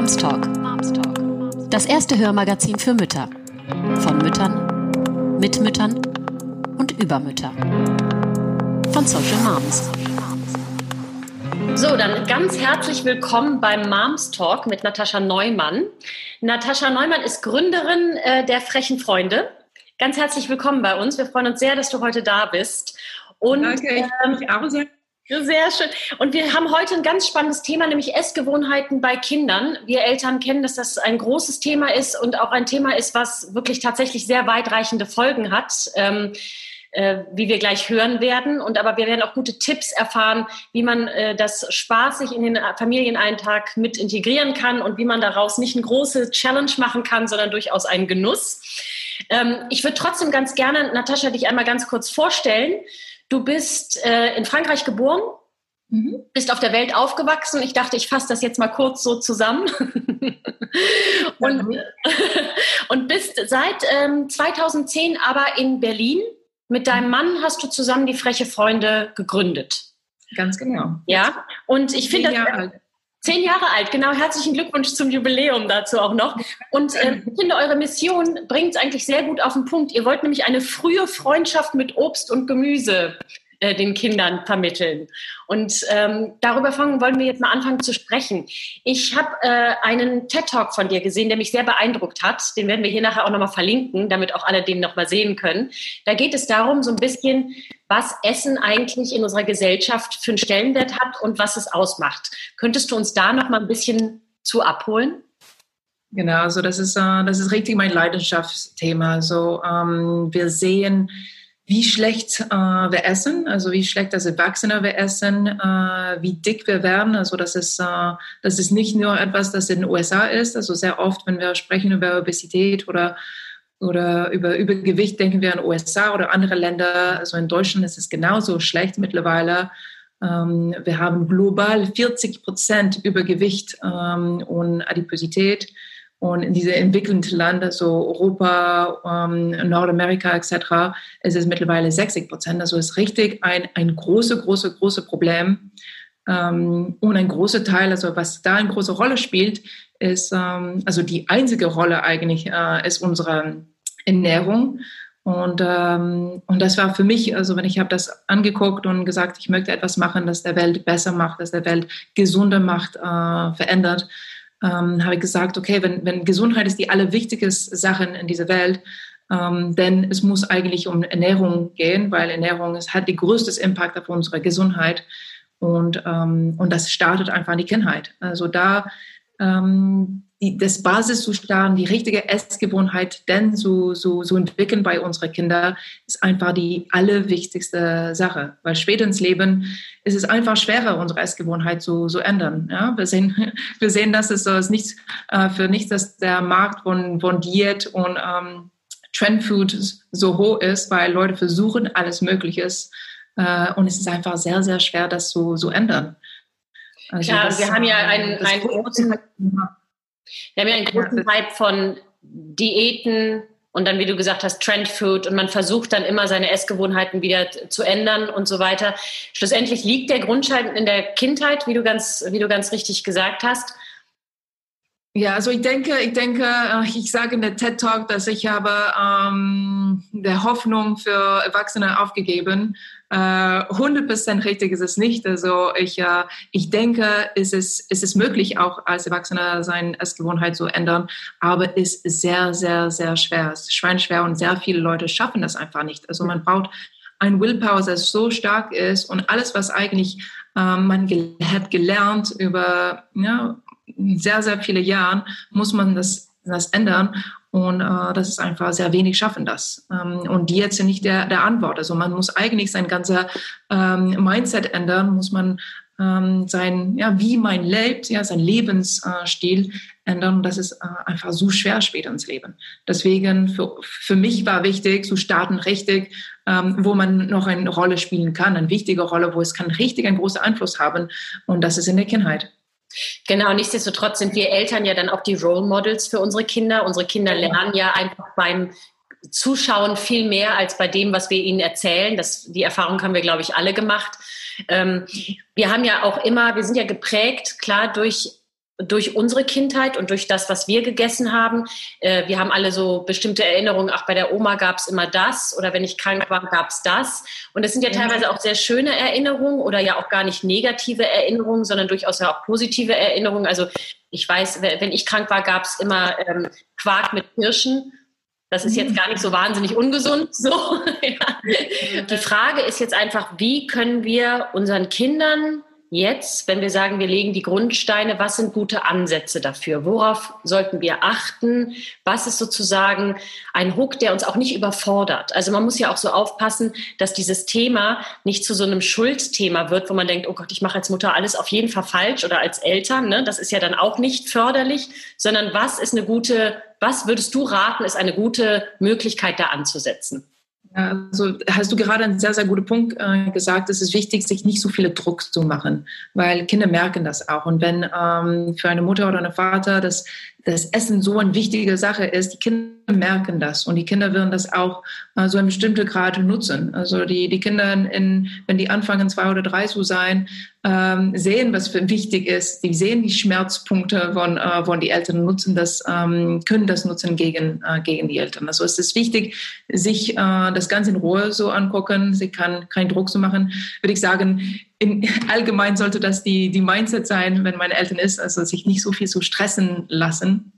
Moms Talk. Das erste Hörmagazin für Mütter. Von Müttern, mit Müttern und über Mütter. Von Social Moms. So, dann ganz herzlich willkommen beim Moms Talk mit Natascha Neumann. Natascha Neumann ist Gründerin äh, der Frechen Freunde. Ganz herzlich willkommen bei uns. Wir freuen uns sehr, dass du heute da bist. Und, Danke, ich ähm, mich auch sehr. Sehr schön. Und wir haben heute ein ganz spannendes Thema, nämlich Essgewohnheiten bei Kindern. Wir Eltern kennen, dass das ein großes Thema ist und auch ein Thema ist, was wirklich tatsächlich sehr weitreichende Folgen hat. Ähm, äh, wie wir gleich hören werden. Und aber wir werden auch gute Tipps erfahren, wie man äh, das spaßig in den Familieneintag mit integrieren kann und wie man daraus nicht eine große Challenge machen kann, sondern durchaus einen Genuss. Ähm, ich würde trotzdem ganz gerne, Natascha, dich einmal ganz kurz vorstellen. Du bist äh, in Frankreich geboren, mhm. bist auf der Welt aufgewachsen. Ich dachte, ich fasse das jetzt mal kurz so zusammen. und, und bist seit ähm, 2010 aber in Berlin. Mit deinem mhm. Mann hast du zusammen die Freche Freunde gegründet. Ganz genau. Ja, und ich finde das. Zehn Jahre alt, genau. Herzlichen Glückwunsch zum Jubiläum dazu auch noch. Und äh, ich finde, eure Mission bringt es eigentlich sehr gut auf den Punkt. Ihr wollt nämlich eine frühe Freundschaft mit Obst und Gemüse äh, den Kindern vermitteln. Und ähm, darüber fangen, wollen wir jetzt mal anfangen zu sprechen. Ich habe äh, einen TED-Talk von dir gesehen, der mich sehr beeindruckt hat. Den werden wir hier nachher auch nochmal verlinken, damit auch alle den nochmal sehen können. Da geht es darum, so ein bisschen, was Essen eigentlich in unserer Gesellschaft für einen Stellenwert hat und was es ausmacht. Könntest du uns da nochmal ein bisschen zu abholen? Genau, also das ist, äh, das ist richtig mein Leidenschaftsthema. So, ähm, wir sehen, wie schlecht äh, wir essen, also wie schlecht als Erwachsene wir essen, äh, wie dick wir werden. Also das ist, äh, das ist nicht nur etwas, das in den USA ist. Also sehr oft, wenn wir sprechen über Obesität oder, oder über Übergewicht, denken wir an USA oder andere Länder. Also in Deutschland ist es genauso schlecht mittlerweile. Ähm, wir haben global 40 Prozent Übergewicht ähm, und Adiposität. Und in diese entwickelnden Länder, so Europa, ähm, Nordamerika etc., ist es mittlerweile 60 Prozent. Also ist richtig ein, ein großes, großes, großes Problem. Ähm, und ein großer Teil, also was da eine große Rolle spielt, ist, ähm, also die einzige Rolle eigentlich, äh, ist unsere Ernährung. Und, ähm, und das war für mich, also wenn ich habe das angeguckt und gesagt, ich möchte etwas machen, das der Welt besser macht, das der Welt gesunder macht, äh, verändert, ähm, habe ich gesagt, okay, wenn, wenn Gesundheit ist die allerwichtigste Sache in dieser Welt, ähm, denn es muss eigentlich um Ernährung gehen, weil Ernährung ist, hat den größten Impact auf unsere Gesundheit und, ähm, und das startet einfach in die Kindheit. Also da ähm, die, das Basiszustand, die richtige Essgewohnheit denn so, so, so entwickeln bei unseren Kindern, ist einfach die allerwichtigste Sache. Weil später ins Leben ist es einfach schwerer, unsere Essgewohnheit zu, zu ändern. Ja, wir sehen, wir sehen, dass es so ist nicht, äh, für nichts, dass der Markt von, von Diät und ähm, Trendfood so hoch ist, weil Leute versuchen alles Mögliche. Äh, und es ist einfach sehr, sehr schwer, das zu, zu ändern. Also Klar, das, wir haben ja einen, einen großen wir haben ja einen großen Hype von Diäten und dann, wie du gesagt hast, Trendfood und man versucht dann immer seine Essgewohnheiten wieder zu ändern und so weiter. Schlussendlich liegt der Grundschein in der Kindheit, wie du ganz, wie du ganz richtig gesagt hast. Ja, also ich denke, ich denke, äh, ich sage in der TED Talk, dass ich habe ähm, der Hoffnung für Erwachsene aufgegeben. Äh, 100% richtig ist es nicht. Also ich, äh, ich denke, es ist, es ist möglich, auch als Erwachsener seine Essgewohnheit zu ändern, aber es ist sehr, sehr, sehr schwer. Es ist schweinschwer und sehr viele Leute schaffen das einfach nicht. Also man braucht ein Willpower, das so stark ist und alles, was eigentlich ähm, man gel hat gelernt über ja, sehr, sehr viele Jahren, muss man das, das ändern. Und äh, das ist einfach sehr wenig schaffen das. Ähm, und die jetzt sind nicht der, der Antwort. Also man muss eigentlich sein ganzer ähm, Mindset ändern, muss man ähm, sein, ja, wie man lebt, ja, sein Lebensstil ändern. Und das ist äh, einfach so schwer später ins Leben. Deswegen für, für mich war wichtig, zu starten richtig, ähm, wo man noch eine Rolle spielen kann, eine wichtige Rolle, wo es kann richtig einen großen Einfluss haben. Und das ist in der Kindheit. Genau, nichtsdestotrotz sind wir Eltern ja dann auch die Role Models für unsere Kinder. Unsere Kinder lernen ja einfach beim Zuschauen viel mehr als bei dem, was wir ihnen erzählen. Das, die Erfahrung haben wir, glaube ich, alle gemacht. Ähm, wir haben ja auch immer, wir sind ja geprägt, klar, durch durch unsere Kindheit und durch das, was wir gegessen haben. Äh, wir haben alle so bestimmte Erinnerungen, ach, bei der Oma gab es immer das oder wenn ich krank war, gab es das. Und das sind ja teilweise auch sehr schöne Erinnerungen oder ja auch gar nicht negative Erinnerungen, sondern durchaus ja auch positive Erinnerungen. Also ich weiß, wenn ich krank war, gab es immer ähm, Quark mit Kirschen. Das ist jetzt gar nicht so wahnsinnig ungesund. So. ja. Die Frage ist jetzt einfach, wie können wir unseren Kindern jetzt, wenn wir sagen, wir legen die Grundsteine, was sind gute Ansätze dafür? Worauf sollten wir achten? Was ist sozusagen ein Hook, der uns auch nicht überfordert? Also man muss ja auch so aufpassen, dass dieses Thema nicht zu so einem Schuldthema wird, wo man denkt, oh Gott, ich mache als Mutter alles auf jeden Fall falsch oder als Eltern. Ne? Das ist ja dann auch nicht förderlich, sondern was ist eine gute, was würdest du raten, ist eine gute Möglichkeit da anzusetzen? Also hast du gerade einen sehr, sehr guten Punkt äh, gesagt. Es ist wichtig, sich nicht so viele Druck zu machen, weil Kinder merken das auch. Und wenn ähm, für eine Mutter oder einen Vater das das Essen so eine wichtige Sache ist, die Kinder merken das und die Kinder werden das auch äh, so in bestimmte Grad nutzen. Also die, die Kinder, in, wenn die anfangen, zwei oder drei zu sein, ähm, sehen, was für wichtig ist. Die sehen die Schmerzpunkte von, äh, von die Eltern nutzen das, ähm, können das nutzen gegen, äh, gegen die Eltern. Also es ist wichtig, sich äh, das Ganze in Ruhe so angucken, sich kann keinen Druck zu machen. Würde ich sagen, in, allgemein sollte das die, die Mindset sein, wenn meine Eltern ist, also sich nicht so viel zu stressen lassen.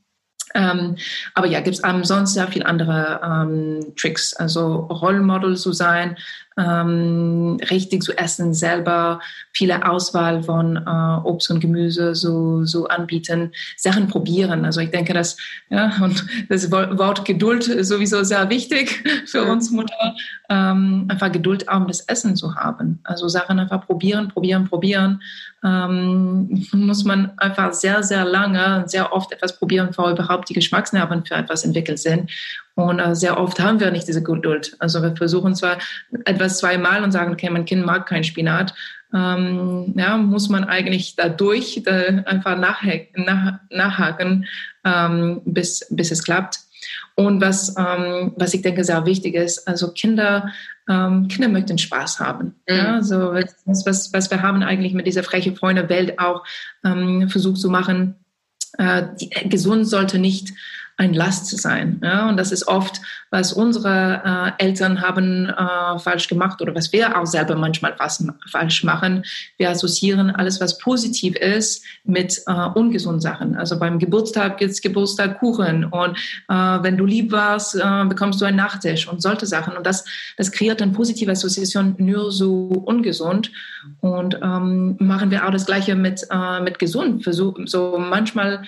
Ähm, aber ja, gibt es sonst sehr viele andere ähm, Tricks. Also Rollmodel zu sein, ähm, richtig zu essen, selber viele Auswahl von äh, Obst und Gemüse so, so anbieten, Sachen probieren. Also ich denke, dass ja und das Wort Geduld ist sowieso sehr wichtig für uns Mutter, ähm, einfach Geduld auch um das Essen zu haben. Also Sachen einfach probieren, probieren, probieren. Ähm, muss man einfach sehr, sehr lange, sehr oft etwas probieren, bevor überhaupt die Geschmacksnerven für etwas entwickelt sind. Und äh, sehr oft haben wir nicht diese Geduld. Also wir versuchen zwar etwas zweimal und sagen, okay, mein Kind mag kein Spinat. Ähm, ja, muss man eigentlich dadurch da einfach nachhaken, nach, nachhaken ähm, bis, bis es klappt. Und was, ähm, was ich denke sehr wichtig ist, also Kinder, ähm, Kinder möchten Spaß haben. Mhm. Ja, also was, was, was wir haben eigentlich mit dieser freche Freunde Welt auch ähm, versucht zu machen, äh, die, gesund sollte nicht ein Last sein. Ja? Und das ist oft, was unsere äh, Eltern haben äh, falsch gemacht oder was wir auch selber manchmal fast falsch machen. Wir assoziieren alles, was positiv ist, mit äh, ungesunden Sachen. Also beim Geburtstag gibt es Geburtstagkuchen und äh, wenn du lieb warst, äh, bekommst du einen Nachtisch und solche Sachen. Und das, das kreiert eine positive Assoziation nur so ungesund. Und ähm, machen wir auch das Gleiche mit, äh, mit gesund. Versuch, so manchmal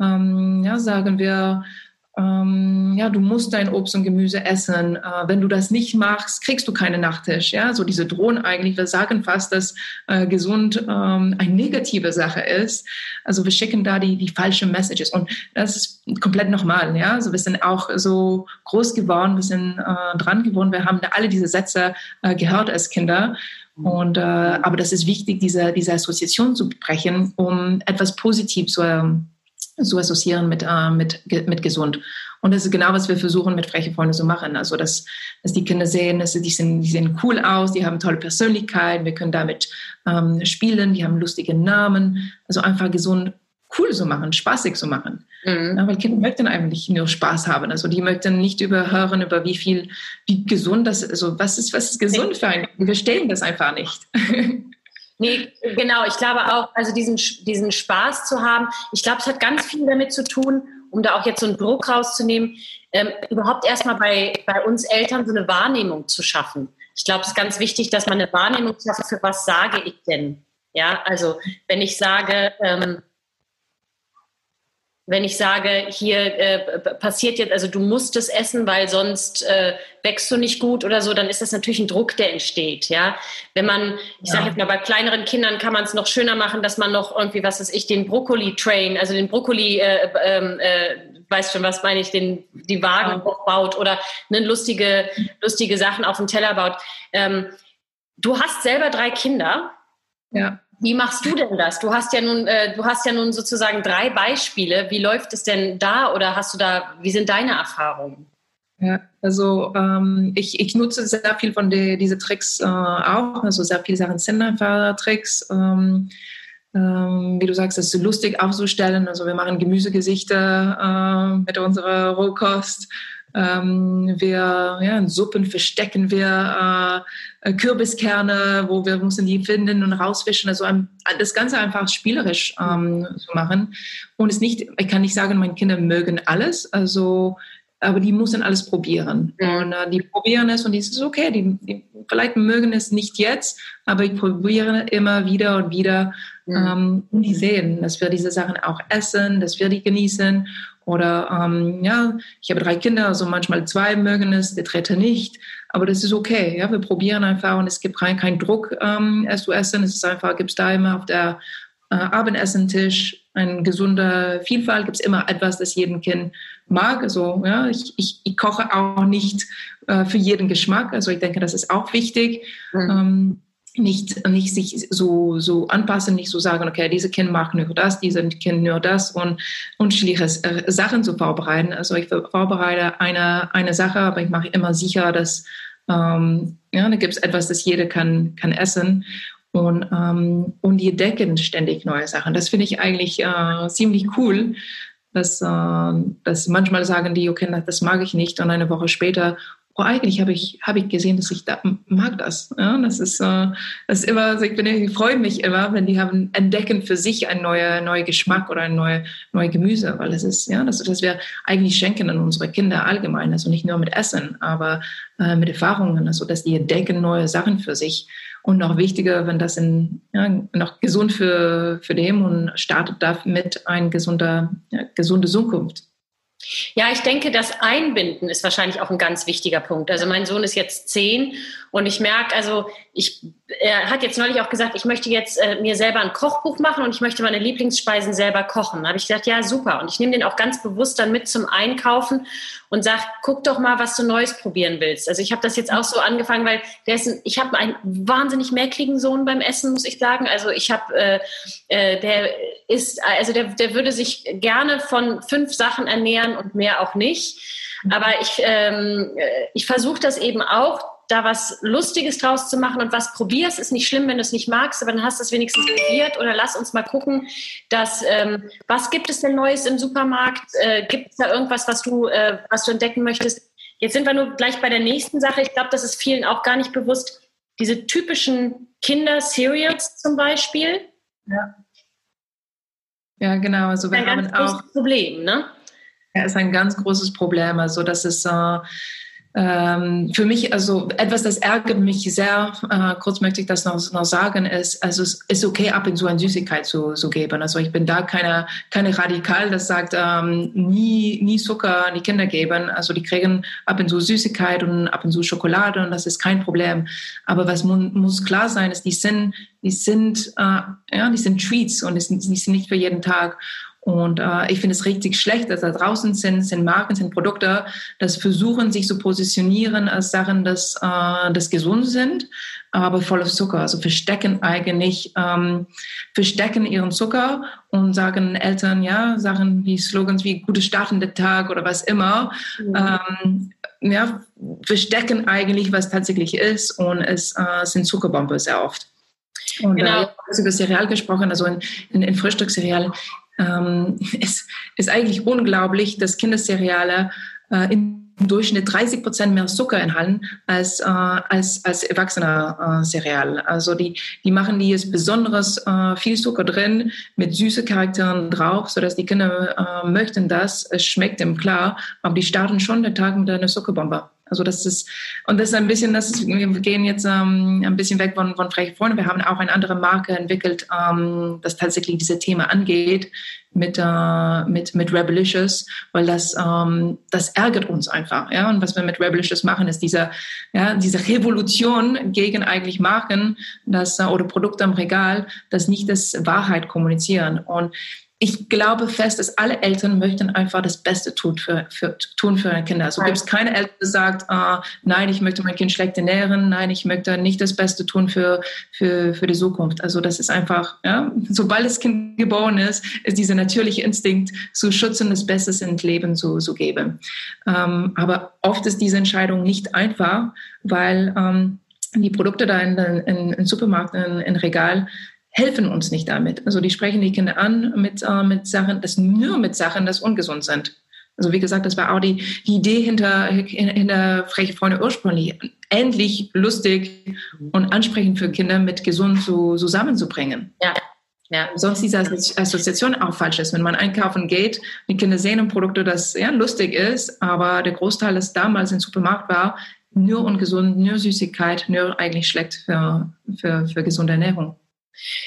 ähm, ja, sagen wir, ähm, ja, du musst dein Obst und Gemüse essen. Äh, wenn du das nicht machst, kriegst du keinen Nachtisch. Ja, so diese Drohnen eigentlich. Wir sagen fast, dass äh, gesund ähm, eine negative Sache ist. Also wir schicken da die, die falschen Messages und das ist komplett normal. Ja, also wir sind auch so groß geworden, wir sind äh, dran geworden. Wir haben alle diese Sätze äh, gehört als Kinder. Und, äh, aber das ist wichtig, diese, diese Assoziation zu brechen, um etwas positiv zu, ähm, zu assoziieren mit, äh, mit, mit gesund. Und das ist genau, was wir versuchen mit Freche Freunde zu machen. Also, dass, dass die Kinder sehen, dass die, sind, die sehen cool aus, die haben tolle Persönlichkeit, wir können damit ähm, spielen, die haben lustige Namen. Also einfach gesund cool zu machen, spaßig zu machen. Mhm. Ja, weil Kinder möchten eigentlich nur Spaß haben. Also die möchten nicht überhören, über wie viel, wie gesund das ist. Also was ist, was ist gesund für einen? Wir verstehen das einfach nicht. Nee, genau. Ich glaube auch, also diesen, diesen Spaß zu haben, ich glaube, es hat ganz viel damit zu tun, um da auch jetzt so einen Druck rauszunehmen, ähm, überhaupt erstmal bei, bei uns Eltern so eine Wahrnehmung zu schaffen. Ich glaube, es ist ganz wichtig, dass man eine Wahrnehmung schafft, für was sage ich denn? Ja, also wenn ich sage, ähm, wenn ich sage, hier äh, passiert jetzt, also du musst es essen, weil sonst äh, wächst du nicht gut oder so, dann ist das natürlich ein Druck, der entsteht. Ja, wenn man, ich ja. sage jetzt mal, bei kleineren Kindern kann man es noch schöner machen, dass man noch irgendwie, was weiß ich, den Brokkoli-Train, also den Brokkoli, äh, ähm, äh, weiß schon, was meine ich, den die Wagen ja. aufbaut oder ne, lustige lustige Sachen auf dem Teller baut. Ähm, du hast selber drei Kinder. Ja. Wie machst du denn das? Du hast ja nun, äh, du hast ja nun sozusagen drei Beispiele. Wie läuft es denn da oder hast du da, wie sind deine Erfahrungen? Ja, also ähm, ich, ich nutze sehr viel von die, diese Tricks äh, auch, also sehr viele Sachen sind einfach Tricks. Ähm, ähm, wie du sagst, das lustig aufzustellen. Also wir machen Gemüsegesichter äh, mit unserer Rohkost. Ähm, wir ja, in Suppen verstecken wir äh, Kürbiskerne, wo wir müssen die finden und rausfischen. Also ein, das Ganze einfach spielerisch ähm, zu machen. Und es nicht, ich kann nicht sagen, meine Kinder mögen alles. Also aber die müssen alles probieren. Und äh, die probieren es und es ist okay. Die, die, vielleicht mögen es nicht jetzt, aber ich probiere immer wieder und wieder. Ähm, und die sehen, dass wir diese Sachen auch essen, dass wir die genießen. Oder ähm, ja, ich habe drei Kinder, also manchmal zwei mögen es, der dritte nicht. Aber das ist okay. Ja, wir probieren einfach und es gibt keinen kein Druck, ähm, es zu essen. Es ist einfach, gibt es da immer auf der äh, Abendessentisch eine gesunde Vielfalt, gibt es immer etwas, das jeden Kind mag. Also ja, ich, ich, ich koche auch nicht äh, für jeden Geschmack. Also ich denke, das ist auch wichtig. Mhm. Ähm, nicht, nicht sich so, so anpassen, nicht so sagen, okay, diese Kind mag nur das, diese Kind nur das und unterschiedliche äh, Sachen zu vorbereiten. Also ich vorbereite eine, eine Sache, aber ich mache immer sicher, dass ähm, ja, da gibt es etwas, das jeder kann, kann essen. Und, ähm, und die entdecken ständig neue Sachen. Das finde ich eigentlich äh, ziemlich cool, dass, äh, dass manchmal sagen die, okay, das mag ich nicht. Und eine Woche später, oh, eigentlich habe ich, habe ich gesehen, dass ich da, mag das. Ja, das ist, äh, das ist immer, ich, bin, ich freue mich immer, wenn die haben, entdecken für sich einen neuen neue Geschmack oder ein neue, neue Gemüse, weil es ist, ja, das, das wir eigentlich schenken an unsere Kinder allgemein, also nicht nur mit Essen, aber äh, mit Erfahrungen, also dass die entdecken neue Sachen für sich. Und noch wichtiger, wenn das in, ja, noch gesund für, für den und startet damit eine gesunde, ja, gesunde Zukunft. Ja, ich denke, das Einbinden ist wahrscheinlich auch ein ganz wichtiger Punkt. Also mein Sohn ist jetzt zehn und ich merke, also ich, er hat jetzt neulich auch gesagt, ich möchte jetzt äh, mir selber ein Kochbuch machen und ich möchte meine Lieblingsspeisen selber kochen. Da habe ich gesagt, ja, super. Und ich nehme den auch ganz bewusst dann mit zum Einkaufen und sage, guck doch mal, was du Neues probieren willst. Also ich habe das jetzt auch so angefangen, weil der ist ein, ich habe einen wahnsinnig merkligen Sohn beim Essen, muss ich sagen. Also ich habe, äh, äh, der ist, also der, der würde sich gerne von fünf Sachen ernähren und mehr auch nicht. Aber ich, ähm, äh, ich versuche das eben auch, da was Lustiges draus zu machen und was probierst, ist nicht schlimm, wenn du es nicht magst, aber dann hast du es wenigstens probiert oder lass uns mal gucken, dass, ähm, was gibt es denn Neues im Supermarkt? Äh, gibt es da irgendwas, was du, äh, was du entdecken möchtest? Jetzt sind wir nur gleich bei der nächsten Sache. Ich glaube, das ist vielen auch gar nicht bewusst. Diese typischen Kinder-Cereals zum Beispiel. Ja. Ja, genau. Also wir ein haben auch Problem, ne? Ja, ist ein ganz großes Problem. Also das ist äh, ähm, für mich, also etwas, das ärgert mich sehr, äh, kurz möchte ich das noch, noch sagen, ist, also es ist okay, ab und zu eine Süßigkeit zu, zu geben. Also ich bin da keine, keine Radikal, das sagt, ähm, nie, nie Zucker an die Kinder geben. Also die kriegen ab und zu Süßigkeit und ab und zu Schokolade und das ist kein Problem. Aber was mun, muss klar sein, ist, die sind, die sind, äh, ja, die sind Treats und die sind, die sind nicht für jeden Tag. Und äh, ich finde es richtig schlecht, dass da draußen sind, sind Marken, sind Produkte, das versuchen, sich zu positionieren als Sachen, dass äh, das gesund sind, aber voller Zucker. Also verstecken eigentlich, ähm, verstecken ihren Zucker und sagen Eltern, ja, Sachen wie Slogans wie gute Start in den Tag oder was immer. Mhm. Ähm, ja, verstecken eigentlich, was tatsächlich ist und es äh, sind Zuckerbombe sehr oft. Und genau. äh, über Cereal gesprochen, also in, in, in Frühstückscereal ähm, es ist eigentlich unglaublich, dass Kindercereale äh, im Durchschnitt 30 Prozent mehr Zucker enthalten als, äh, als, als erwachsene äh. Also die, die machen die jetzt besonderes äh, viel Zucker drin mit süße Charakteren drauf, sodass die Kinder äh, möchten das. Es schmeckt dem klar, aber die starten schon den Tag mit einer Zuckerbombe. Also das ist, und das ist ein bisschen, das ist, wir gehen jetzt ähm, ein bisschen weg von, von Freche Freunde. Wir haben auch eine andere Marke entwickelt, ähm, das tatsächlich diese Thema angeht mit, äh, mit, mit Rebelicious, weil das, ähm, das ärgert uns einfach. Ja? Und was wir mit Rebelicious machen, ist diese, ja, diese Revolution gegen eigentlich Marken das, äh, oder Produkte am Regal, das nicht das Wahrheit kommunizieren. Und ich glaube fest, dass alle Eltern möchten einfach das Beste tun für, für, tun für ihre Kinder. Also gibt es keine Eltern, die sagt, ah, nein, ich möchte mein Kind schlecht ernähren, nein, ich möchte nicht das Beste tun für, für, für die Zukunft. Also das ist einfach, ja, sobald das Kind geboren ist, ist dieser natürliche Instinkt zu schützen, das Beste ins Leben zu, zu geben. Ähm, aber oft ist diese Entscheidung nicht einfach, weil ähm, die Produkte da in, in, in Supermarkt, in, in Regal, helfen uns nicht damit. Also die sprechen die Kinder an mit, äh, mit Sachen, das nur mit Sachen, das ungesund sind. Also wie gesagt, das war auch die, die Idee hinter, hinter Freche Freunde ursprünglich. Endlich lustig und ansprechend für Kinder mit gesund zu, zusammenzubringen. Ja. Ja. Sonst diese Assoziation auch falsch ist. Wenn man einkaufen geht, die Kinder sehen ein Produkt, das ja lustig ist, aber der Großteil, das damals im Supermarkt war, nur ungesund, nur Süßigkeit, nur eigentlich schlecht für, für, für gesunde Ernährung.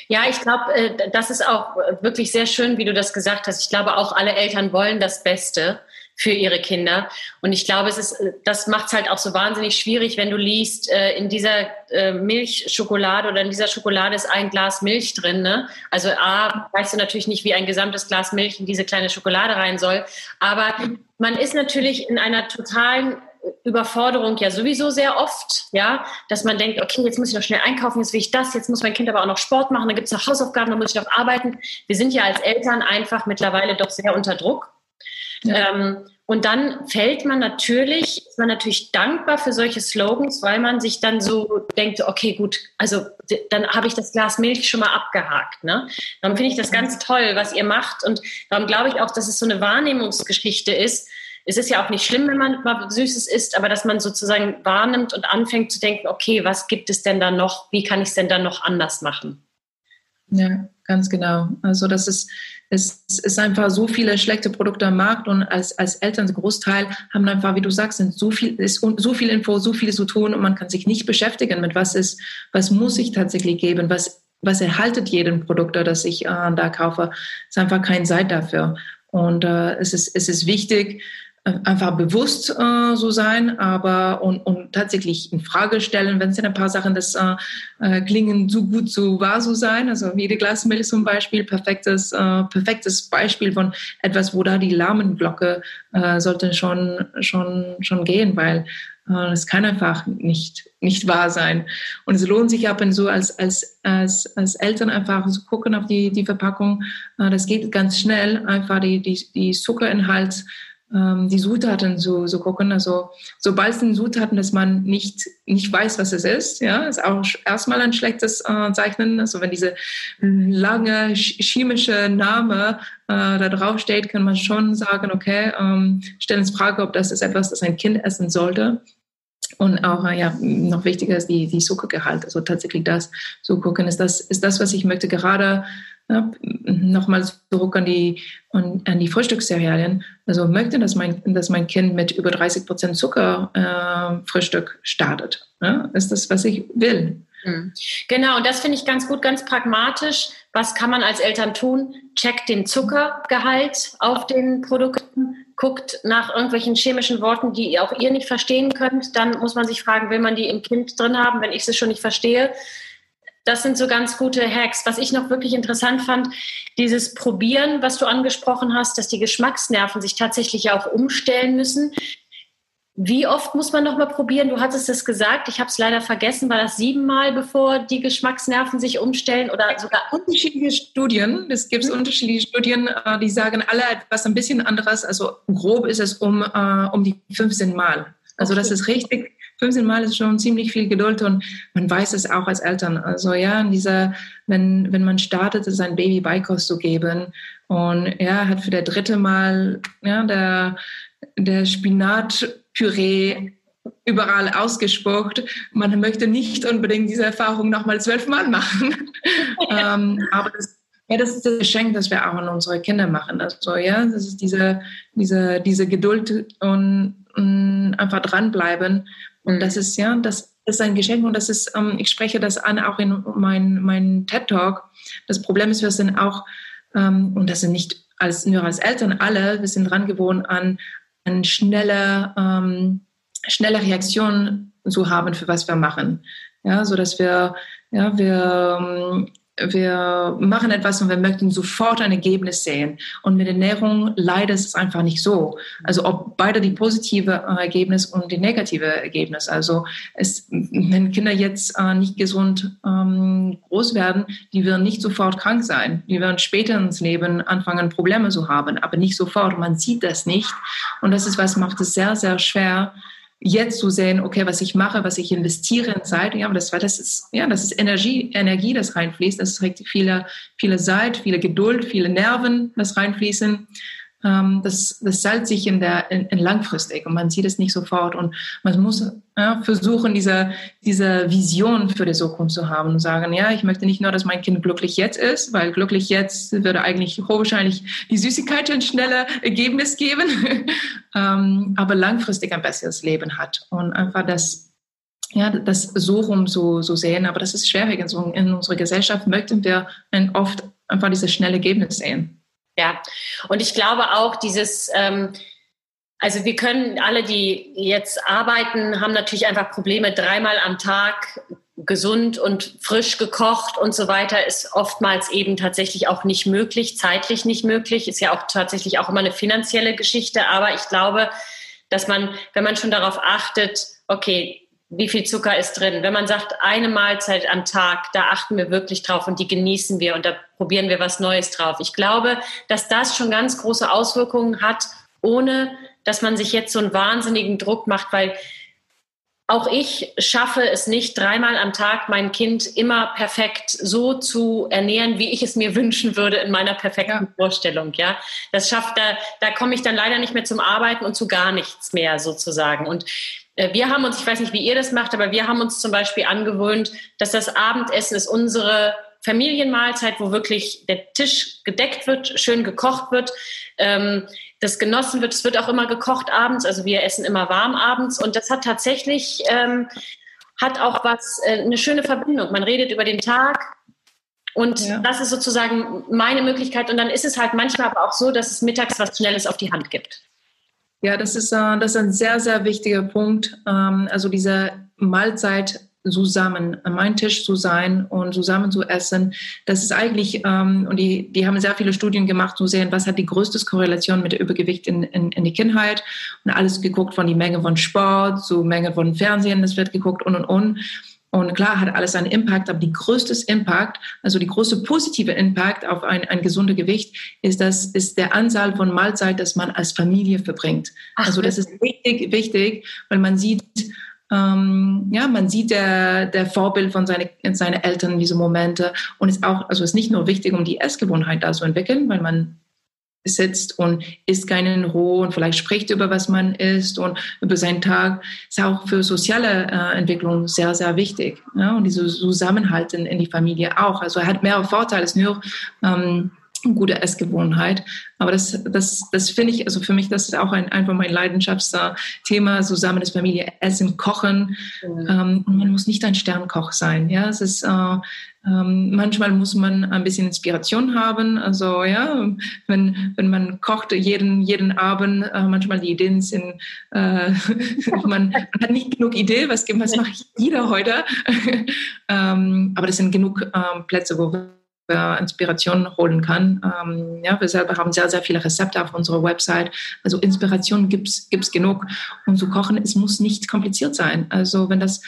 Ja, ich glaube, äh, das ist auch wirklich sehr schön, wie du das gesagt hast. Ich glaube, auch alle Eltern wollen das Beste für ihre Kinder. Und ich glaube, es ist, das macht es halt auch so wahnsinnig schwierig, wenn du liest, äh, in dieser äh, Milchschokolade oder in dieser Schokolade ist ein Glas Milch drin. Ne? Also A, weißt du natürlich nicht, wie ein gesamtes Glas Milch in diese kleine Schokolade rein soll. Aber man ist natürlich in einer totalen Überforderung ja sowieso sehr oft, ja, dass man denkt, okay, jetzt muss ich noch schnell einkaufen, jetzt will ich das, jetzt muss mein Kind aber auch noch Sport machen, dann gibt es noch Hausaufgaben, dann muss ich noch arbeiten. Wir sind ja als Eltern einfach mittlerweile doch sehr unter Druck. Ja. Ähm, und dann fällt man natürlich, ist man natürlich dankbar für solche Slogans, weil man sich dann so denkt, okay, gut, also dann habe ich das Glas Milch schon mal abgehakt. Ne? Darum finde ich das ganz toll, was ihr macht. Und darum glaube ich auch, dass es so eine Wahrnehmungsgeschichte ist, es ist ja auch nicht schlimm, wenn man mal Süßes isst, aber dass man sozusagen wahrnimmt und anfängt zu denken, okay, was gibt es denn da noch? Wie kann ich es denn dann noch anders machen? Ja, ganz genau. Also das ist, es ist einfach so viele schlechte Produkte am Markt und als, als Eltern Großteil haben einfach, wie du sagst, sind so viel, ist so viel Info, so viel zu tun und man kann sich nicht beschäftigen mit was ist, was muss ich tatsächlich geben, was, was erhaltet jeden Produkt, das ich äh, da kaufe. Ist einfach keine Zeit dafür. Und äh, es, ist, es ist wichtig, einfach bewusst äh, so sein, aber und, und tatsächlich in Frage stellen, wenn es ein paar Sachen das äh, äh, klingen so gut so wahr so sein. Also jede Glasmilch zum Beispiel, perfektes äh, perfektes Beispiel von etwas, wo da die Lahmenglocke äh, sollte schon schon schon gehen, weil äh, es kann einfach nicht nicht wahr sein. Und es lohnt sich ab und zu als als als als Eltern einfach zu gucken auf die die Verpackung. Äh, das geht ganz schnell, einfach die die die Zuckerinhalt ähm, die Zutaten zu, zu gucken. Also sobald es Zutaten, dass man nicht, nicht weiß, was es ist, ja, ist auch erstmal ein schlechtes äh, Zeichnen. Also wenn diese lange chemische Name äh, da drauf steht, kann man schon sagen, okay, ähm, stellen uns Frage, ob das ist etwas, das ein Kind essen sollte. Und auch, äh, ja, noch wichtiger ist die, die Zuckergehalt. Also tatsächlich das zu gucken, ist das, ist das, was ich möchte, gerade ja, Nochmal zurück an die, an, an die Frühstückscerealien. Also möchte, dass mein, dass mein Kind mit über 30 Prozent Zucker äh, Frühstück startet. Ja? Ist das, was ich will? Hm. Genau, und das finde ich ganz gut, ganz pragmatisch. Was kann man als Eltern tun? Checkt den Zuckergehalt auf den Produkten, guckt nach irgendwelchen chemischen Worten, die auch ihr nicht verstehen könnt. Dann muss man sich fragen, will man die im Kind drin haben, wenn ich sie schon nicht verstehe? Das sind so ganz gute Hacks. Was ich noch wirklich interessant fand, dieses Probieren, was du angesprochen hast, dass die Geschmacksnerven sich tatsächlich auch umstellen müssen. Wie oft muss man noch mal probieren? Du hattest es gesagt, ich habe es leider vergessen. War das siebenmal, bevor die Geschmacksnerven sich umstellen oder sogar unterschiedliche Studien? Es gibt mhm. unterschiedliche Studien, äh, die sagen alle etwas ein bisschen anderes. Also grob ist es um, uh, um die 15 Mal. Also okay. das ist richtig 15 Mal ist schon ziemlich viel Geduld und man weiß es auch als Eltern. Also ja, dieser, wenn, wenn man startet, sein Baby Beikost zu geben und ja, hat für der dritte Mal ja, der, der Spinatpüree überall ausgespuckt. Man möchte nicht unbedingt diese Erfahrung nochmal zwölfmal machen. ähm, aber das, ja, das ist das Geschenk, das wir auch an unsere Kinder machen. Also ja, das ist diese, diese, diese Geduld und, und einfach dranbleiben und das ist, ja, das ist ein Geschenk und das ist, ähm, ich spreche das an auch in meinem mein TED Talk. Das Problem ist, wir sind auch, ähm, und das sind nicht als, nur als Eltern alle, wir sind dran gewohnt an, an schnelle, ähm, schnelle Reaktionen zu haben, für was wir machen. Ja, so dass wir, ja, wir ähm, wir machen etwas und wir möchten sofort ein Ergebnis sehen. Und mit Ernährung leider ist es einfach nicht so. Also ob beide die positive äh, Ergebnis und die negative Ergebnis. Also es, wenn Kinder jetzt äh, nicht gesund ähm, groß werden, die werden nicht sofort krank sein. Die werden später ins Leben anfangen, Probleme zu haben, aber nicht sofort. Man sieht das nicht. Und das ist was macht es sehr, sehr schwer, jetzt zu sehen, okay, was ich mache, was ich investiere in Zeit, ja, das war, das ist, ja, das ist Energie, Energie, das reinfließt, das ist viele, viele Zeit, viele Geduld, viele Nerven, das reinfließen ähm, das, das zahlt sich in der in, in langfristig und man sieht es nicht sofort und man muss ja, versuchen diese diese Vision für die Zukunft zu haben und sagen ja ich möchte nicht nur dass mein Kind glücklich jetzt ist weil glücklich jetzt würde eigentlich hochwahrscheinlich die Süßigkeit ein schneller Ergebnis geben ähm, aber langfristig ein besseres Leben hat und einfach das ja, das so rum so, so sehen, aber das ist schwierig. In, so, in unserer Gesellschaft möchten wir oft einfach dieses schnelle Ergebnis sehen. Ja, und ich glaube auch dieses, ähm, also wir können alle, die jetzt arbeiten, haben natürlich einfach Probleme, dreimal am Tag gesund und frisch gekocht und so weiter ist oftmals eben tatsächlich auch nicht möglich, zeitlich nicht möglich, ist ja auch tatsächlich auch immer eine finanzielle Geschichte, aber ich glaube, dass man, wenn man schon darauf achtet, okay, wie viel Zucker ist drin. Wenn man sagt, eine Mahlzeit am Tag, da achten wir wirklich drauf und die genießen wir und da probieren wir was Neues drauf. Ich glaube, dass das schon ganz große Auswirkungen hat, ohne dass man sich jetzt so einen wahnsinnigen Druck macht, weil auch ich schaffe es nicht, dreimal am Tag mein Kind immer perfekt so zu ernähren, wie ich es mir wünschen würde in meiner perfekten ja. Vorstellung. Ja, das schafft da, da komme ich dann leider nicht mehr zum Arbeiten und zu gar nichts mehr sozusagen. Und wir haben uns, ich weiß nicht, wie ihr das macht, aber wir haben uns zum Beispiel angewöhnt, dass das Abendessen ist unsere Familienmahlzeit, wo wirklich der Tisch gedeckt wird, schön gekocht wird, ähm, das genossen wird. Es wird auch immer gekocht abends, also wir essen immer warm abends und das hat tatsächlich ähm, hat auch was äh, eine schöne Verbindung. Man redet über den Tag, und ja. das ist sozusagen meine Möglichkeit. Und dann ist es halt manchmal aber auch so, dass es mittags was Schnelles auf die Hand gibt. Ja, das ist, äh, das ist ein sehr, sehr wichtiger Punkt. Ähm, also diese Mahlzeit zusammen an meinem Tisch zu sein und zusammen zu essen. Das ist eigentlich, ähm, und die, die haben sehr viele Studien gemacht, zu sehen, was hat die größte Korrelation mit der Übergewicht in, in, in die Kindheit. Und alles geguckt von die Menge von Sport zu Menge von Fernsehen, das wird geguckt und und und. Und klar hat alles einen Impact, aber die größte Impact, also die große positive Impact auf ein, ein gesundes Gewicht, ist das, ist der Anzahl von Mahlzeit, das man als Familie verbringt. Ach, also das ist wichtig, wichtig, weil man sieht, ähm, ja, man sieht der, der Vorbild von seinen seine Eltern in diese Momente und ist auch, also ist nicht nur wichtig, um die Essgewohnheit da zu entwickeln, weil man sitzt und isst keinen roh und vielleicht spricht über was man isst und über seinen Tag, ist auch für soziale äh, Entwicklung sehr, sehr wichtig. Ja? Und diese Zusammenhalt in, die Familie auch. Also er hat mehrere Vorteile als nur ähm, gute Essgewohnheit. Aber das, das, das finde ich, also für mich, das ist auch ein, einfach mein Leidenschaftsthema, zusammen das Familie essen, kochen. Mhm. Ähm, man muss nicht ein Sternkoch sein. Ja, es ist, äh, ähm, manchmal muss man ein bisschen Inspiration haben. Also ja, wenn, wenn man kocht jeden, jeden Abend, äh, manchmal die Ideen sind, äh, man, hat nicht genug Idee, was, was mache ich wieder heute. ähm, aber das sind genug ähm, Plätze, wo wir Inspiration holen kann. Ähm, ja, wir selber haben sehr, sehr viele Rezepte auf unserer Website. Also Inspiration gibt's gibt's genug. Und zu kochen, es muss nicht kompliziert sein. Also wenn das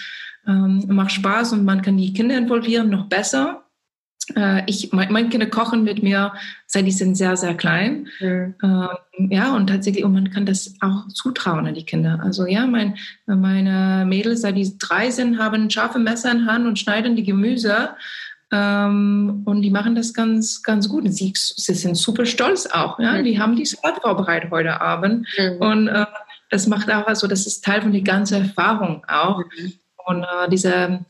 ähm, macht Spaß und man kann die Kinder involvieren, noch besser. Äh, ich, mein, meine Kinder kochen mit mir, seit die sind sehr, sehr klein. Mhm. Ähm, ja, und tatsächlich, und man kann das auch zutrauen an die Kinder. Also ja, mein, meine Mädels, seit die drei sind, haben scharfe Messer in Hand und schneiden die Gemüse. Ähm, und die machen das ganz, ganz gut. Sie, sie sind super stolz auch. Ja? Mhm. Die haben die Salat vorbereitet heute Abend. Mhm. Und äh, das macht auch, also das ist Teil von der ganzen Erfahrung auch. Mhm. Und äh, diese,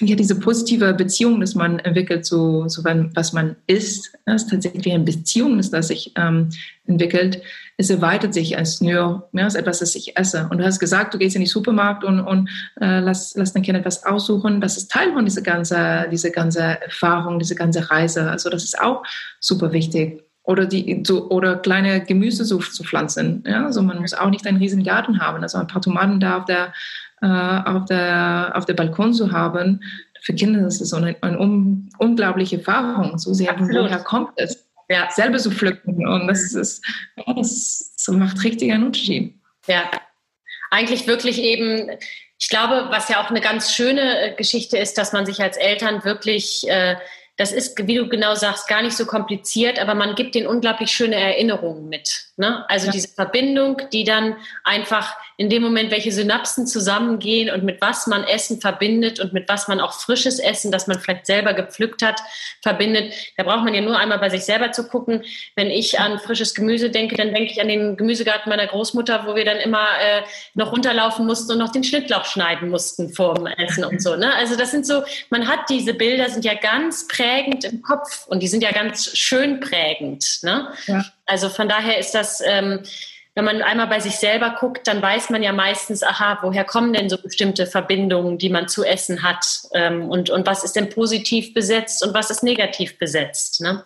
ja, diese positive Beziehung, dass man entwickelt, so, so was man isst, das ist tatsächlich eine Beziehung, das, sich ähm, entwickelt, es erweitert sich als nur ja, als etwas, das ich esse. Und du hast gesagt, du gehst in den Supermarkt und, und äh, lass, lass dein Kind etwas aussuchen. Das ist Teil von dieser ganzen diese ganze Erfahrung, diese ganze Reise. Also das ist auch super wichtig oder die so, oder kleine Gemüse so zu pflanzen. Ja, also man muss auch nicht einen riesen Garten haben. Also ein paar Tomaten da auf der äh, auf der auf der Balkon zu haben. Für Kinder ist es so eine, eine un, unglaubliche Erfahrung. So sehr, woher kommt es? ja. selber zu pflücken. Und das ist, das, das macht richtig einen Unterschied. Ja, eigentlich wirklich eben, ich glaube, was ja auch eine ganz schöne äh, Geschichte ist, dass man sich als Eltern wirklich äh, das ist, wie du genau sagst, gar nicht so kompliziert, aber man gibt den unglaublich schöne Erinnerungen mit. Ne? Also ja. diese Verbindung, die dann einfach in dem Moment, welche Synapsen zusammengehen und mit was man Essen verbindet und mit was man auch frisches Essen, das man vielleicht selber gepflückt hat, verbindet. Da braucht man ja nur einmal bei sich selber zu gucken. Wenn ich an frisches Gemüse denke, dann denke ich an den Gemüsegarten meiner Großmutter, wo wir dann immer äh, noch runterlaufen mussten und noch den Schnittlauch schneiden mussten vorm Essen und so. Ne? Also das sind so, man hat diese Bilder, sind ja ganz prägend im Kopf und die sind ja ganz schön prägend. Ne? Ja. Also von daher ist das, ähm, wenn man einmal bei sich selber guckt, dann weiß man ja meistens, aha, woher kommen denn so bestimmte Verbindungen, die man zu essen hat ähm, und, und was ist denn positiv besetzt und was ist negativ besetzt. Ne?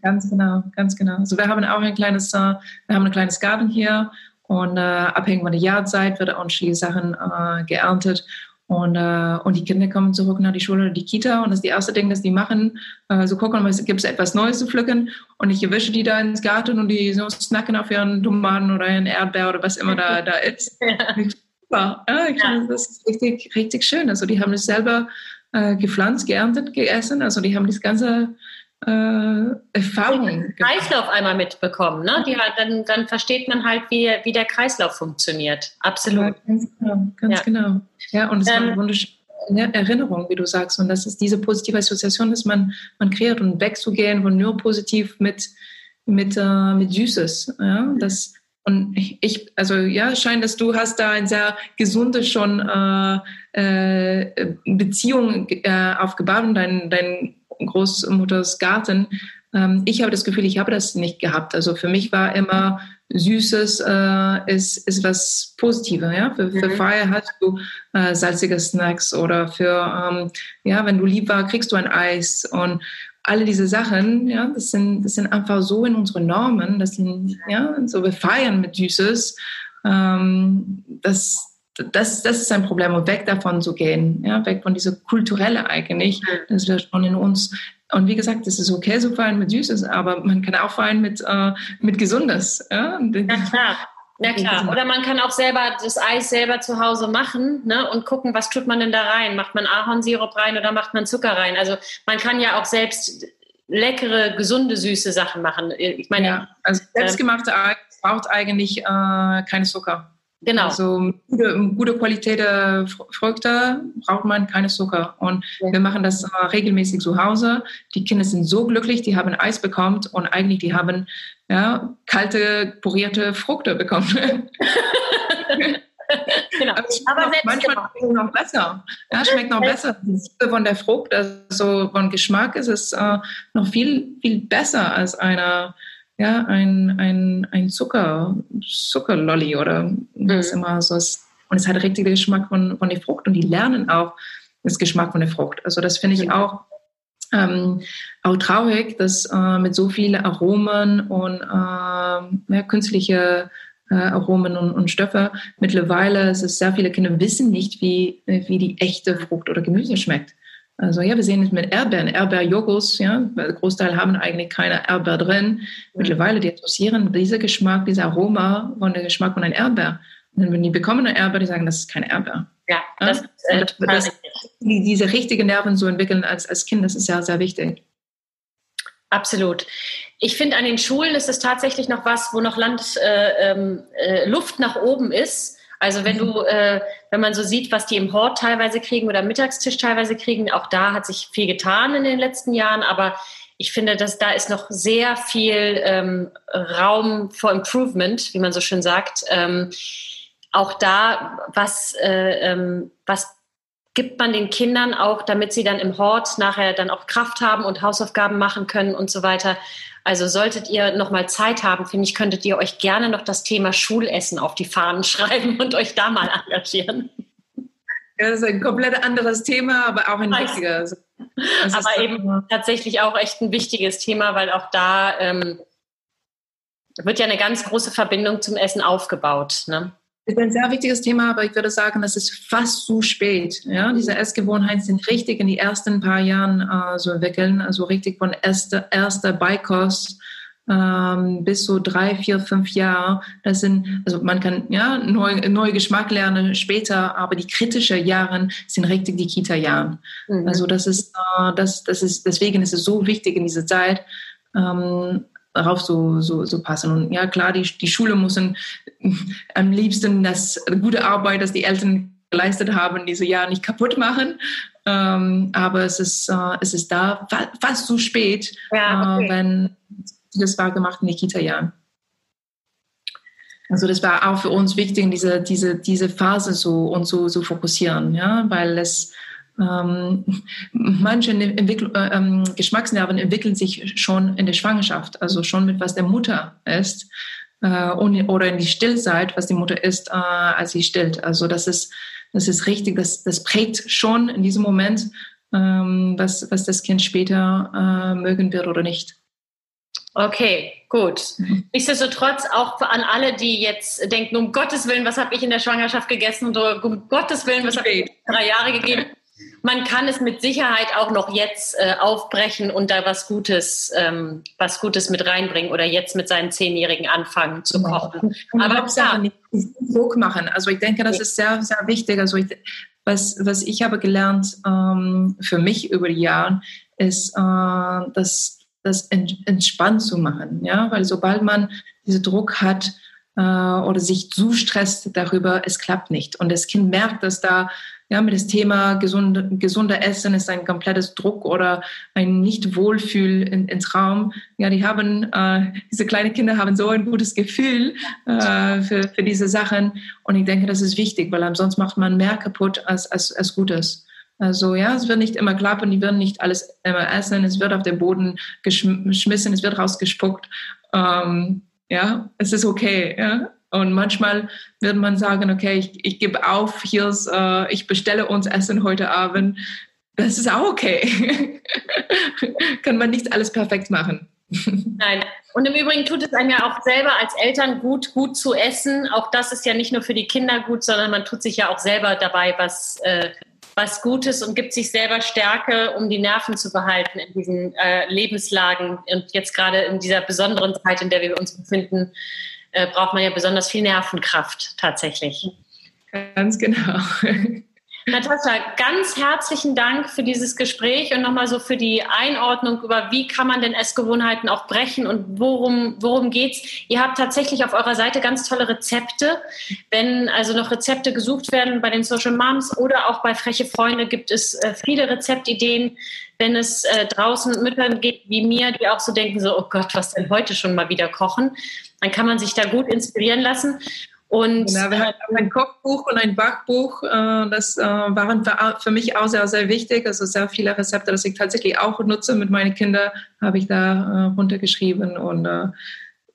Ganz genau, ganz genau. Also wir haben auch ein kleines, äh, wir haben ein kleines Garten hier und äh, abhängig von der Jahrzeit wird auch unterschiedliche Sachen äh, geerntet. Und, äh, und die Kinder kommen zurück nach die Schule oder die Kita und das ist die erste Ding, das die machen. Äh, so gucken, gibt es etwas Neues zu pflücken und ich erwische die da ins Garten und die so snacken auf ihren Tomaten oder ihren Erdbeer oder was immer da, da ist. Ja. Ja, ich finde das ist richtig, richtig schön. Also die haben es selber äh, gepflanzt, geerntet, gegessen. Also die haben das ganze äh, Erfahrung. Kreislauf einmal mitbekommen. Ne? Die, dann, dann versteht man halt, wie, wie der Kreislauf funktioniert. Absolut. Ja, ganz genau. Ganz ja. genau. Ja, und es ähm, war eine wunderschöne Erinnerung, wie du sagst. Und das ist diese positive Assoziation, dass man, man kreiert und wegzugehen von nur positiv mit, mit, äh, mit Süßes. Ja? Das, und ich, also ja, es scheint, dass du hast da eine sehr gesunde schon äh, äh, Beziehung äh, aufgebaut und dein, dein Großmutters Garten. Ähm, ich habe das Gefühl, ich habe das nicht gehabt. Also für mich war immer Süßes äh, ist, ist was Positives. Ja? Für, für mhm. Feier hast du äh, salzige Snacks oder für, ähm, ja, wenn du lieb war, kriegst du ein Eis und alle diese Sachen, ja, das sind, das sind einfach so in unseren Normen, das sind, ja, so wir feiern mit Süßes, ähm, das, das, das ist ein Problem, um weg davon zu gehen, ja, weg von dieser kulturelle eigentlich, das wir schon in uns. Und wie gesagt, es ist okay zu feiern mit Süßes, aber man kann auch feiern mit, äh, mit Gesundes. Ja, ja klar. Ja klar. Oder man kann auch selber das Eis selber zu Hause machen ne, und gucken, was tut man denn da rein? Macht man Ahornsirup rein oder macht man Zucker rein? Also man kann ja auch selbst leckere, gesunde, süße Sachen machen. Ich meine, ja, also selbstgemachte Eis braucht eigentlich äh, keinen Zucker. Genau. Also gute, gute Qualität der Früchte braucht man keine Zucker. Und ja. wir machen das äh, regelmäßig zu Hause. Die Kinder sind so glücklich, die haben Eis bekommen und eigentlich die haben ja, kalte, purierte Früchte bekommen. genau. Aber noch, manchmal noch besser. Ja, schmeckt noch besser. Von der Frucht, also von Geschmack ist es äh, noch viel, viel besser als eine ja, ein, ein, ein Zucker, Zuckerlolli oder was mhm. immer so ist. Und es hat richtig den Geschmack von, von der Frucht und die lernen auch das Geschmack von der Frucht. Also das finde ich mhm. auch, ähm, auch traurig, dass äh, mit so vielen Aromen und äh, ja, künstliche äh, Aromen und, und Stoffe mittlerweile, es ist sehr viele Kinder wissen nicht, wie, wie die echte Frucht oder Gemüse schmeckt. Also ja, wir sehen es mit Erdbeeren, Erdbeerjoghurt, ja, weil der Großteil haben eigentlich keine Erdbeer drin. Mittlerweile, die assoziieren dieser Geschmack, dieser Aroma von dem Geschmack von einem Erdbeer. Und wenn die bekommen eine Erdbeer, die sagen, das ist keine Erdbeer. Ja, das, ja? Ist, äh, das, das, diese richtigen Nerven zu entwickeln als, als Kind, das ist sehr, sehr wichtig. Absolut. Ich finde, an den Schulen ist es tatsächlich noch was, wo noch Land, äh, ähm, äh, Luft nach oben ist also wenn du, äh, wenn man so sieht, was die im Hort teilweise kriegen oder Mittagstisch teilweise kriegen, auch da hat sich viel getan in den letzten Jahren, aber ich finde, dass da ist noch sehr viel ähm, Raum for Improvement, wie man so schön sagt. Ähm, auch da, was, äh, ähm, was gibt man den Kindern auch, damit sie dann im Hort nachher dann auch Kraft haben und Hausaufgaben machen können und so weiter. Also solltet ihr noch mal Zeit haben, finde ich, könntet ihr euch gerne noch das Thema Schulessen auf die Fahnen schreiben und euch da mal engagieren. Ja, das ist ein komplett anderes Thema, aber auch ein wichtiges. aber eben tatsächlich auch echt ein wichtiges Thema, weil auch da ähm, wird ja eine ganz große Verbindung zum Essen aufgebaut. Ne? Ist ein sehr wichtiges Thema, aber ich würde sagen, das ist fast zu spät. Ja? Diese Essgewohnheiten sind richtig in die ersten paar Jahren äh, so entwickeln, also richtig von erster, erster Beikost ähm, bis so drei, vier, fünf Jahre. Das sind, also man kann ja neu, neue Geschmack lernen später, aber die kritischen Jahre sind richtig die Kita-Jahre. Mhm. Also das ist, äh, das, das ist, deswegen ist es so wichtig in dieser Zeit, ähm, darauf so, so, so passen. Und ja, klar, die, die Schule muss am liebsten das gute Arbeit, das die Eltern geleistet haben, diese Jahre nicht kaputt machen. Ähm, aber es ist, äh, es ist da fast zu spät, ja, okay. äh, wenn das war gemacht in den Kita-Jahren. Also das war auch für uns wichtig, diese, diese, diese Phase so und so, so fokussieren, ja, weil es ähm, manche Entwickl äh, ähm, Geschmacksnerven entwickeln sich schon in der Schwangerschaft, also schon mit was der Mutter ist äh, und, oder in die Stillzeit, was die Mutter isst, äh, als sie stillt. Also das ist, das ist richtig, das, das prägt schon in diesem Moment, ähm, was, was das Kind später äh, mögen wird oder nicht. Okay, gut. Mhm. Nichtsdestotrotz auch an alle, die jetzt denken, um Gottes Willen, was habe ich in der Schwangerschaft gegessen und um Gottes Willen, was habe ich drei Jahre gegeben. Man kann es mit Sicherheit auch noch jetzt äh, aufbrechen und da was Gutes, ähm, was Gutes mit reinbringen oder jetzt mit seinen Zehnjährigen anfangen zu kochen. Und Aber Hauptsache nicht Druck machen. Also ich denke, das ist sehr, sehr wichtig. Also ich, was, was ich habe gelernt ähm, für mich über die Jahre, ist, äh, dass das entspannt zu machen, ja, weil sobald man diesen Druck hat äh, oder sich zu stresst darüber, es klappt nicht und das Kind merkt, dass da ja mit das Thema gesunde, gesunder Essen ist ein komplettes Druck oder ein nicht Wohlfühl in, ins Raum. Ja, die haben äh, diese kleinen Kinder haben so ein gutes Gefühl äh, für, für diese Sachen und ich denke, das ist wichtig, weil ansonsten macht man mehr kaputt als als, als Gutes. Also ja, es wird nicht immer klappen, die werden nicht alles immer essen, es wird auf den Boden geschmissen, es wird rausgespuckt. Ähm, ja, es ist okay. Ja? Und manchmal wird man sagen, okay, ich, ich gebe auf, hier ist, äh, ich bestelle uns Essen heute Abend. Das ist auch okay. Kann man nicht alles perfekt machen. Nein. Und im Übrigen tut es einem ja auch selber als Eltern gut, gut zu essen. Auch das ist ja nicht nur für die Kinder gut, sondern man tut sich ja auch selber dabei was äh, was Gutes und gibt sich selber Stärke, um die Nerven zu behalten in diesen äh, Lebenslagen. Und jetzt gerade in dieser besonderen Zeit, in der wir uns befinden, äh, braucht man ja besonders viel Nervenkraft tatsächlich. Ganz genau. Natascha, ganz herzlichen Dank für dieses Gespräch und nochmal so für die Einordnung über, wie kann man denn Essgewohnheiten auch brechen und worum, worum geht's? Ihr habt tatsächlich auf eurer Seite ganz tolle Rezepte. Wenn also noch Rezepte gesucht werden bei den Social Moms oder auch bei Freche Freunde gibt es äh, viele Rezeptideen. Wenn es äh, draußen Müttern geht wie mir, die auch so denken, so, oh Gott, was denn heute schon mal wieder kochen, dann kann man sich da gut inspirieren lassen. Und genau, wir haben ein Kochbuch und ein Backbuch. Äh, das äh, waren für mich auch sehr, sehr wichtig. Also sehr viele Rezepte, das ich tatsächlich auch nutze mit meinen Kindern, habe ich da äh, runtergeschrieben und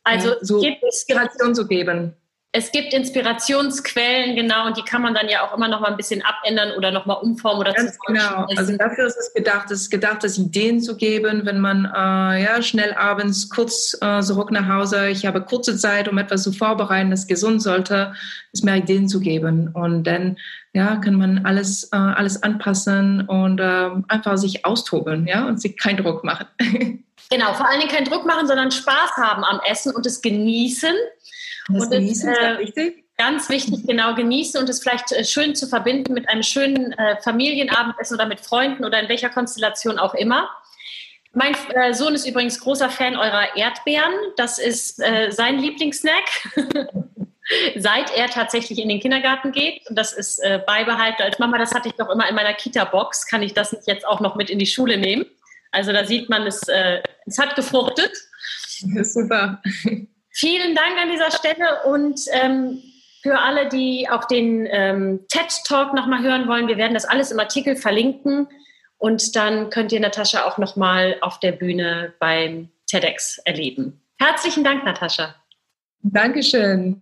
also so Inspiration zu geben. Es gibt Inspirationsquellen, genau, und die kann man dann ja auch immer noch mal ein bisschen abändern oder noch mal umformen oder Ganz genau. Also dafür ist es gedacht, es ist gedacht, das Ideen zu geben, wenn man äh, ja schnell abends kurz äh, zurück nach Hause, ich habe kurze Zeit, um etwas zu vorbereiten, das gesund sollte, ist mir Ideen zu geben und dann ja kann man alles äh, alles anpassen und äh, einfach sich austoben, ja und sich keinen Druck machen. Genau, vor allen Dingen keinen Druck machen, sondern Spaß haben am Essen und es genießen das und genießen ist äh, wichtig. Ganz wichtig, genau genießen und es vielleicht äh, schön zu verbinden mit einem schönen äh, Familienabendessen oder mit Freunden oder in welcher Konstellation auch immer. Mein äh, Sohn ist übrigens großer Fan eurer Erdbeeren. Das ist äh, sein Lieblingssnack. Seit er tatsächlich in den Kindergarten geht. Und das ist äh, beibehalten. Als Mama, das hatte ich doch immer in meiner Kita-Box. Kann ich das nicht jetzt auch noch mit in die Schule nehmen? Also da sieht man, es, es hat gefruchtet. Super. Vielen Dank an dieser Stelle und ähm, für alle, die auch den ähm, TED Talk nochmal hören wollen, wir werden das alles im Artikel verlinken und dann könnt ihr Natascha auch nochmal auf der Bühne beim TEDx erleben. Herzlichen Dank, Natascha. Dankeschön.